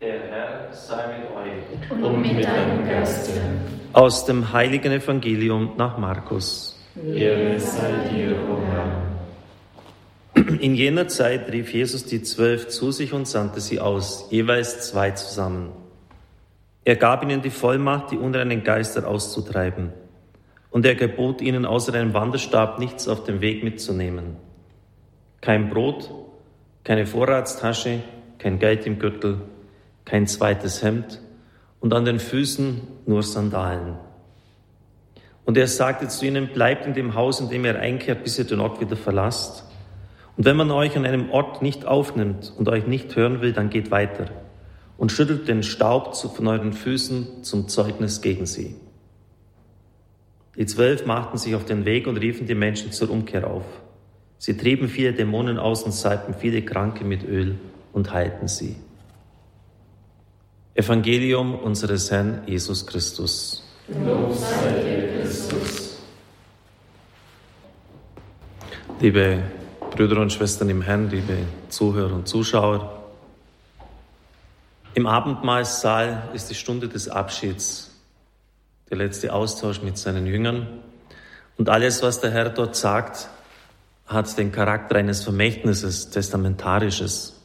Der Herr sei mit euch. Und, und mit deinem Geiste. Aus dem heiligen Evangelium nach Markus. Ehre sei dir, o Herr. In jener Zeit rief Jesus die Zwölf zu sich und sandte sie aus, jeweils zwei zusammen. Er gab ihnen die Vollmacht, die unreinen Geister auszutreiben. Und er gebot ihnen außer einem Wanderstab nichts auf dem Weg mitzunehmen. Kein Brot, keine Vorratstasche, kein Geld im Gürtel, kein zweites Hemd und an den Füßen nur Sandalen. Und er sagte zu ihnen, bleibt in dem Haus, in dem ihr einkehrt, bis ihr den Ort wieder verlasst. Und wenn man euch an einem Ort nicht aufnimmt und euch nicht hören will, dann geht weiter und schüttelt den Staub von euren Füßen zum Zeugnis gegen sie. Die Zwölf machten sich auf den Weg und riefen die Menschen zur Umkehr auf. Sie trieben viele Dämonen aus und salbten viele Kranke mit Öl und heilten sie. Evangelium unseres Herrn Jesus Christus. Lob sei dir, Christus. Liebe Brüder und Schwestern im Herrn, liebe Zuhörer und Zuschauer, im Abendmahlsaal ist die Stunde des Abschieds, der letzte Austausch mit seinen Jüngern. Und alles, was der Herr dort sagt, hat den Charakter eines Vermächtnisses, Testamentarisches.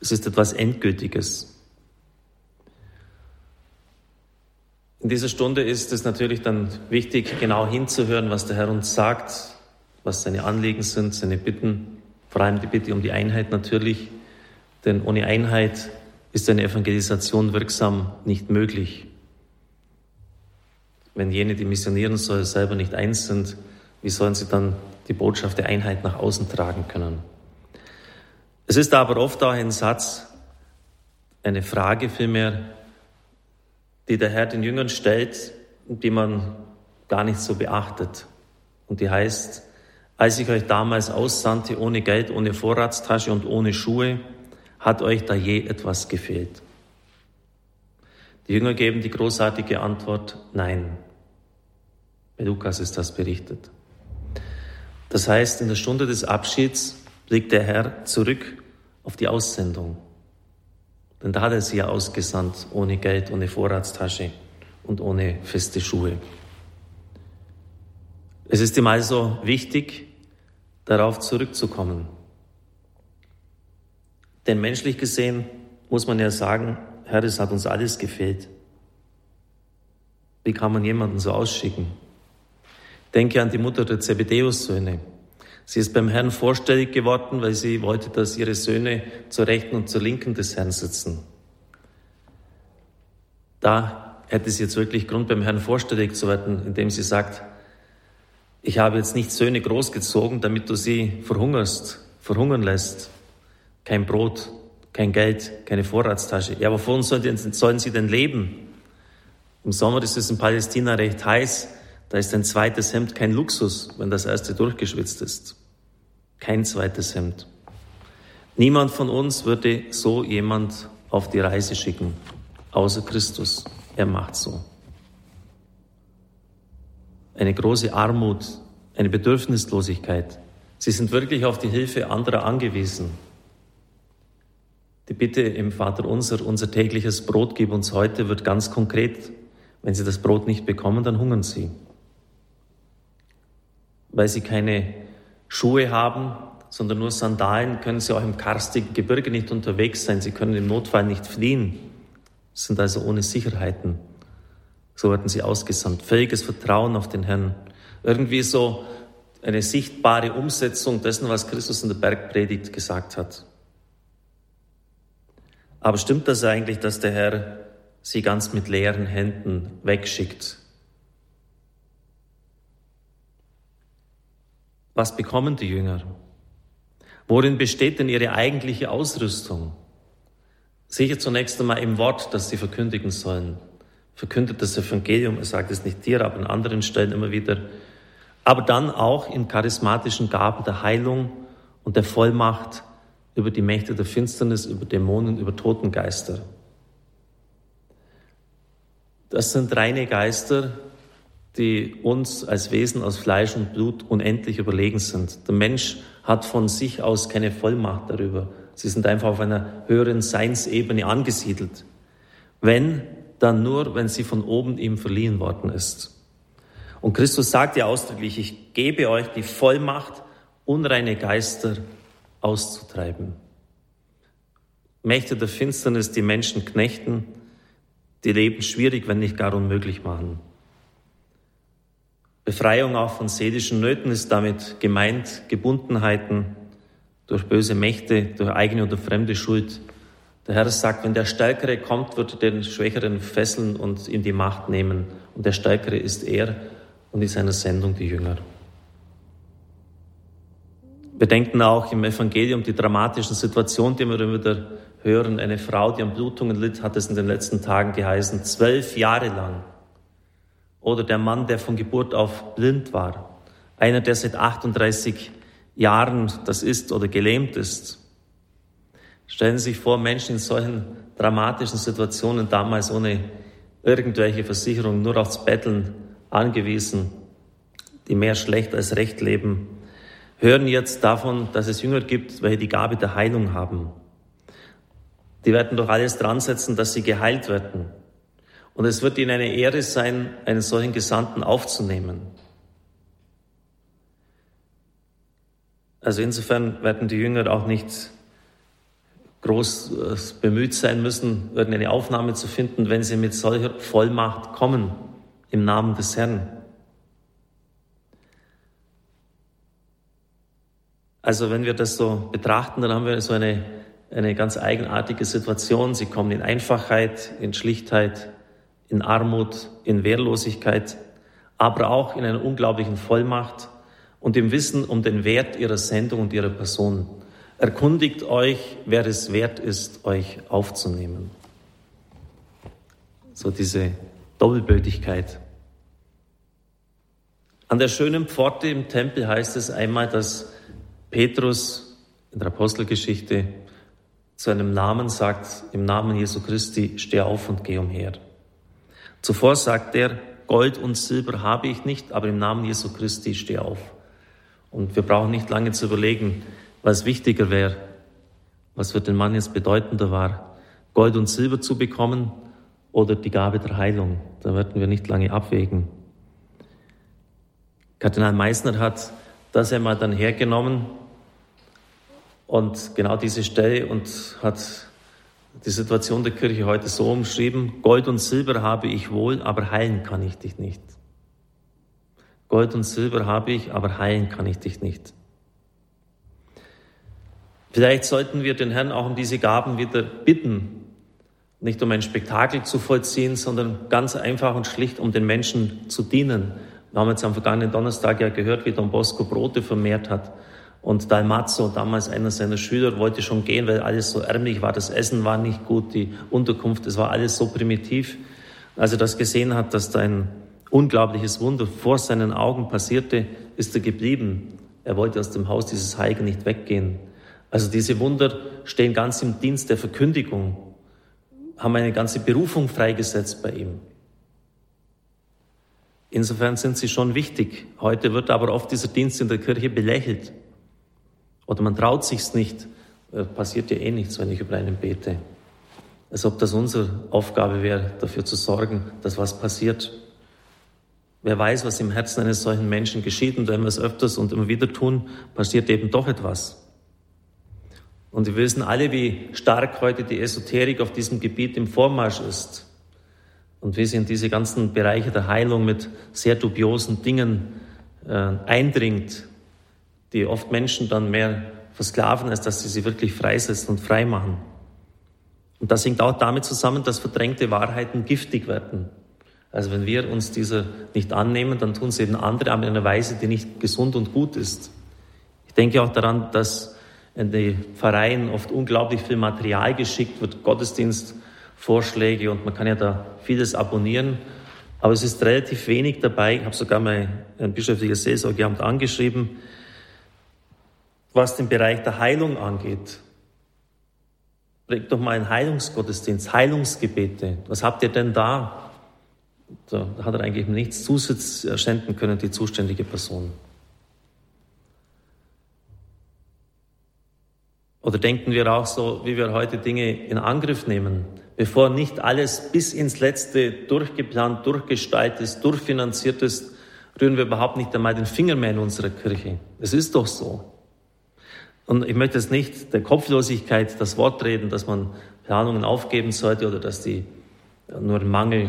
Es ist etwas Endgültiges. In dieser Stunde ist es natürlich dann wichtig, genau hinzuhören, was der Herr uns sagt, was seine Anliegen sind, seine Bitten, vor allem die Bitte um die Einheit natürlich, denn ohne Einheit ist eine Evangelisation wirksam nicht möglich. Wenn jene, die missionieren sollen, selber nicht eins sind, wie sollen sie dann die Botschaft der Einheit nach außen tragen können? Es ist aber oft auch ein Satz, eine Frage vielmehr, die der Herr den Jüngern stellt, die man gar nicht so beachtet. Und die heißt, als ich euch damals aussandte, ohne Geld, ohne Vorratstasche und ohne Schuhe, hat euch da je etwas gefehlt? Die Jünger geben die großartige Antwort, nein. Bei Lukas ist das berichtet. Das heißt, in der Stunde des Abschieds blickt der Herr zurück auf die Aussendung. Denn da hat er sie ja ausgesandt, ohne Geld, ohne Vorratstasche und ohne feste Schuhe. Es ist ihm also wichtig, darauf zurückzukommen. Denn menschlich gesehen muss man ja sagen, Herr, es hat uns alles gefehlt. Wie kann man jemanden so ausschicken? Denke an die Mutter der Zebedeus-Söhne. Sie ist beim Herrn vorstellig geworden, weil sie wollte, dass ihre Söhne zur Rechten und zur Linken des Herrn sitzen. Da hätte sie jetzt wirklich Grund, beim Herrn vorstellig zu werden, indem sie sagt, ich habe jetzt nicht Söhne großgezogen, damit du sie verhungerst, verhungern lässt. Kein Brot, kein Geld, keine Vorratstasche. Ja, aber wovon sollen, sollen sie denn leben? Im Sommer ist es in Palästina recht heiß. Da ist ein zweites Hemd kein Luxus, wenn das erste durchgeschwitzt ist. Kein zweites Hemd. Niemand von uns würde so jemand auf die Reise schicken, außer Christus. Er macht so. Eine große Armut, eine Bedürfnislosigkeit. Sie sind wirklich auf die Hilfe anderer angewiesen. Die Bitte im Vater unser, unser tägliches Brot gib uns heute, wird ganz konkret. Wenn Sie das Brot nicht bekommen, dann hungern Sie weil sie keine Schuhe haben, sondern nur Sandalen, können sie auch im karstigen Gebirge nicht unterwegs sein. Sie können im Notfall nicht fliehen, sind also ohne Sicherheiten. So werden sie ausgesandt. Fähiges Vertrauen auf den Herrn. Irgendwie so eine sichtbare Umsetzung dessen, was Christus in der Bergpredigt gesagt hat. Aber stimmt das eigentlich, dass der Herr sie ganz mit leeren Händen wegschickt? Was bekommen die Jünger? Worin besteht denn ihre eigentliche Ausrüstung? Sicher zunächst einmal im Wort, das sie verkündigen sollen. Verkündet das Evangelium, er sagt es nicht dir, aber an anderen Stellen immer wieder. Aber dann auch in charismatischen Gaben der Heilung und der Vollmacht über die Mächte der Finsternis, über Dämonen, über Totengeister. Das sind reine Geister, die uns als Wesen aus Fleisch und Blut unendlich überlegen sind. Der Mensch hat von sich aus keine Vollmacht darüber, Sie sind einfach auf einer höheren Seinsebene angesiedelt. Wenn, dann nur, wenn sie von oben ihm verliehen worden ist. Und Christus sagt ja ausdrücklich, ich gebe euch die Vollmacht, unreine Geister auszutreiben. Mächte der Finsternis, die Menschen knechten, die Leben schwierig, wenn nicht gar unmöglich machen. Befreiung auch von seelischen Nöten ist damit gemeint, Gebundenheiten durch böse Mächte, durch eigene oder fremde Schuld. Der Herr sagt, wenn der Stärkere kommt, wird er den Schwächeren fesseln und in die Macht nehmen. Und der Stärkere ist er und in seiner Sendung die Jünger. Wir denken auch im Evangelium die dramatischen Situationen, die wir immer wieder hören. Eine Frau, die an Blutungen litt, hat es in den letzten Tagen geheißen, zwölf Jahre lang. Oder der Mann, der von Geburt auf blind war. Einer, der seit 38 Jahren das ist oder gelähmt ist. Stellen Sie sich vor, Menschen in solchen dramatischen Situationen damals ohne irgendwelche Versicherung, nur aufs Betteln angewiesen, die mehr schlecht als recht leben, hören jetzt davon, dass es Jünger gibt, welche die Gabe der Heilung haben. Die werden doch alles dran setzen, dass sie geheilt werden. Und es wird ihnen eine Ehre sein, einen solchen Gesandten aufzunehmen. Also insofern werden die Jünger auch nicht groß äh, bemüht sein müssen, irgendeine Aufnahme zu finden, wenn sie mit solcher Vollmacht kommen im Namen des Herrn. Also wenn wir das so betrachten, dann haben wir so eine, eine ganz eigenartige Situation. Sie kommen in Einfachheit, in Schlichtheit, in Armut, in Wehrlosigkeit, aber auch in einer unglaublichen Vollmacht und im Wissen um den Wert ihrer Sendung und ihrer Person. Erkundigt euch, wer es wert ist, euch aufzunehmen. So diese Doppelbötigkeit. An der schönen Pforte im Tempel heißt es einmal, dass Petrus in der Apostelgeschichte zu einem Namen sagt, im Namen Jesu Christi, steh auf und geh umher. Zuvor sagt er, Gold und Silber habe ich nicht, aber im Namen Jesu Christi steh auf. Und wir brauchen nicht lange zu überlegen, was wichtiger wäre, was für den Mann jetzt bedeutender war, Gold und Silber zu bekommen oder die Gabe der Heilung. Da werden wir nicht lange abwägen. Kardinal Meissner hat das einmal dann hergenommen und genau diese Stelle und hat die Situation der Kirche heute so umschrieben, Gold und Silber habe ich wohl, aber heilen kann ich dich nicht. Gold und Silber habe ich, aber heilen kann ich dich nicht. Vielleicht sollten wir den Herrn auch um diese Gaben wieder bitten, nicht um ein Spektakel zu vollziehen, sondern ganz einfach und schlicht, um den Menschen zu dienen. Wir haben jetzt am vergangenen Donnerstag ja gehört, wie Don Bosco Brote vermehrt hat. Und Dalmazzo, damals einer seiner Schüler, wollte schon gehen, weil alles so ärmlich war. Das Essen war nicht gut, die Unterkunft, es war alles so primitiv. Als er das gesehen hat, dass da ein unglaubliches Wunder vor seinen Augen passierte, ist er geblieben. Er wollte aus dem Haus dieses Heiligen nicht weggehen. Also diese Wunder stehen ganz im Dienst der Verkündigung, haben eine ganze Berufung freigesetzt bei ihm. Insofern sind sie schon wichtig. Heute wird aber oft dieser Dienst in der Kirche belächelt. Oder man traut sich's nicht. Äh, passiert ja eh nichts, wenn ich über einen bete. Als ob das unsere Aufgabe wäre, dafür zu sorgen, dass was passiert. Wer weiß, was im Herzen eines solchen Menschen geschieht und wenn wir es öfters und immer wieder tun, passiert eben doch etwas. Und wir wissen alle, wie stark heute die Esoterik auf diesem Gebiet im Vormarsch ist und wie sie in diese ganzen Bereiche der Heilung mit sehr dubiosen Dingen äh, eindringt, die oft Menschen dann mehr versklaven, als dass sie sie wirklich freisetzen und frei machen. Und das hängt auch damit zusammen, dass verdrängte Wahrheiten giftig werden. Also wenn wir uns dieser nicht annehmen, dann tun sie eben andere, aber in einer Weise, die nicht gesund und gut ist. Ich denke auch daran, dass in die Pfarreien oft unglaublich viel Material geschickt wird, Gottesdienstvorschläge und man kann ja da vieles abonnieren. Aber es ist relativ wenig dabei. Ich habe sogar mal ein bischöfliches Seelsorgeamt angeschrieben, was den Bereich der Heilung angeht. Bringt doch mal einen Heilungsgottesdienst, Heilungsgebete. Was habt ihr denn da? Da hat er eigentlich nichts Zusatz erschenden können, die zuständige Person. Oder denken wir auch so, wie wir heute Dinge in Angriff nehmen, bevor nicht alles bis ins Letzte durchgeplant, durchgestaltet ist, durchfinanziert ist, rühren wir überhaupt nicht einmal den Finger mehr in unserer Kirche. Es ist doch so. Und ich möchte jetzt nicht der Kopflosigkeit das Wort reden, dass man Planungen aufgeben sollte oder dass die nur einen Mangel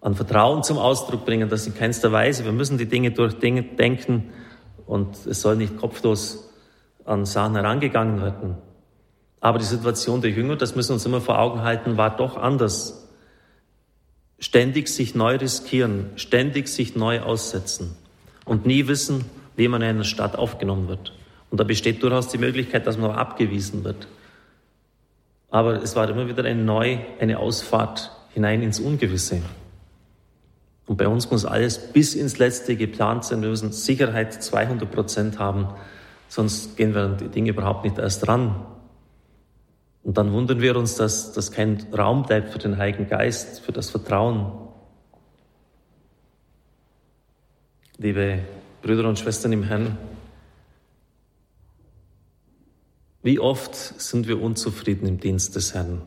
an Vertrauen zum Ausdruck bringen, das in keinster Weise. Wir müssen die Dinge durchdenken und es soll nicht kopflos an Sachen herangegangen werden. Aber die Situation der Jünger, das müssen wir uns immer vor Augen halten, war doch anders. Ständig sich neu riskieren, ständig sich neu aussetzen und nie wissen, wie man in einer Stadt aufgenommen wird. Und da besteht durchaus die Möglichkeit, dass man auch abgewiesen wird. Aber es war immer wieder eine neue, eine Ausfahrt hinein ins Ungewisse. Und bei uns muss alles bis ins Letzte geplant sein. Wir müssen Sicherheit 200 Prozent haben, sonst gehen wir an die Dinge überhaupt nicht erst ran. Und dann wundern wir uns, dass, dass kein Raum bleibt für den Heiligen Geist, für das Vertrauen. Liebe Brüder und Schwestern im Herrn, wie oft sind wir unzufrieden im Dienst des Herrn?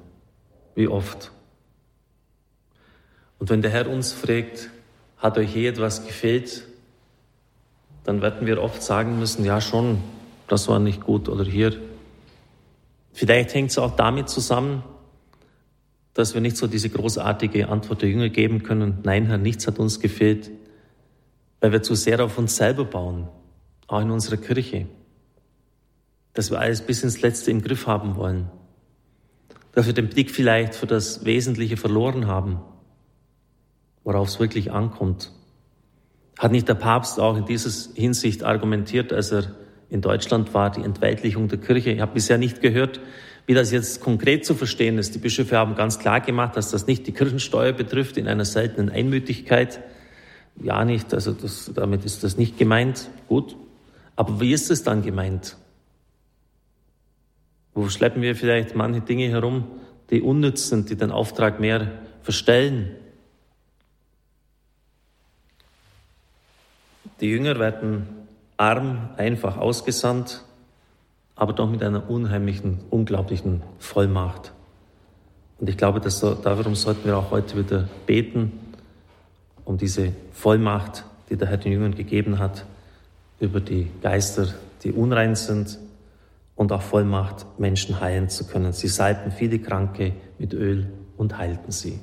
Wie oft? Und wenn der Herr uns fragt, hat euch je etwas gefehlt, dann werden wir oft sagen müssen, ja schon, das war nicht gut oder hier. Vielleicht hängt es auch damit zusammen, dass wir nicht so diese großartige Antwort der Jünger geben können, nein Herr, nichts hat uns gefehlt, weil wir zu sehr auf uns selber bauen, auch in unserer Kirche, dass wir alles bis ins Letzte im Griff haben wollen, dass wir den Blick vielleicht für das Wesentliche verloren haben worauf es wirklich ankommt. Hat nicht der Papst auch in dieser Hinsicht argumentiert, als er in Deutschland war, die Entweidlichung der Kirche? Ich habe bisher nicht gehört, wie das jetzt konkret zu verstehen ist. Die Bischöfe haben ganz klar gemacht, dass das nicht die Kirchensteuer betrifft in einer seltenen Einmütigkeit. Ja, nicht. Also das, damit ist das nicht gemeint. Gut. Aber wie ist es dann gemeint? Wo schleppen wir vielleicht manche Dinge herum, die unnütz sind, die den Auftrag mehr verstellen? Die Jünger werden arm, einfach ausgesandt, aber doch mit einer unheimlichen, unglaublichen Vollmacht. Und ich glaube, dass darum sollten wir auch heute wieder beten, um diese Vollmacht, die der Herr den Jüngern gegeben hat, über die Geister, die unrein sind, und auch Vollmacht, Menschen heilen zu können. Sie salbten viele Kranke mit Öl und heilten sie.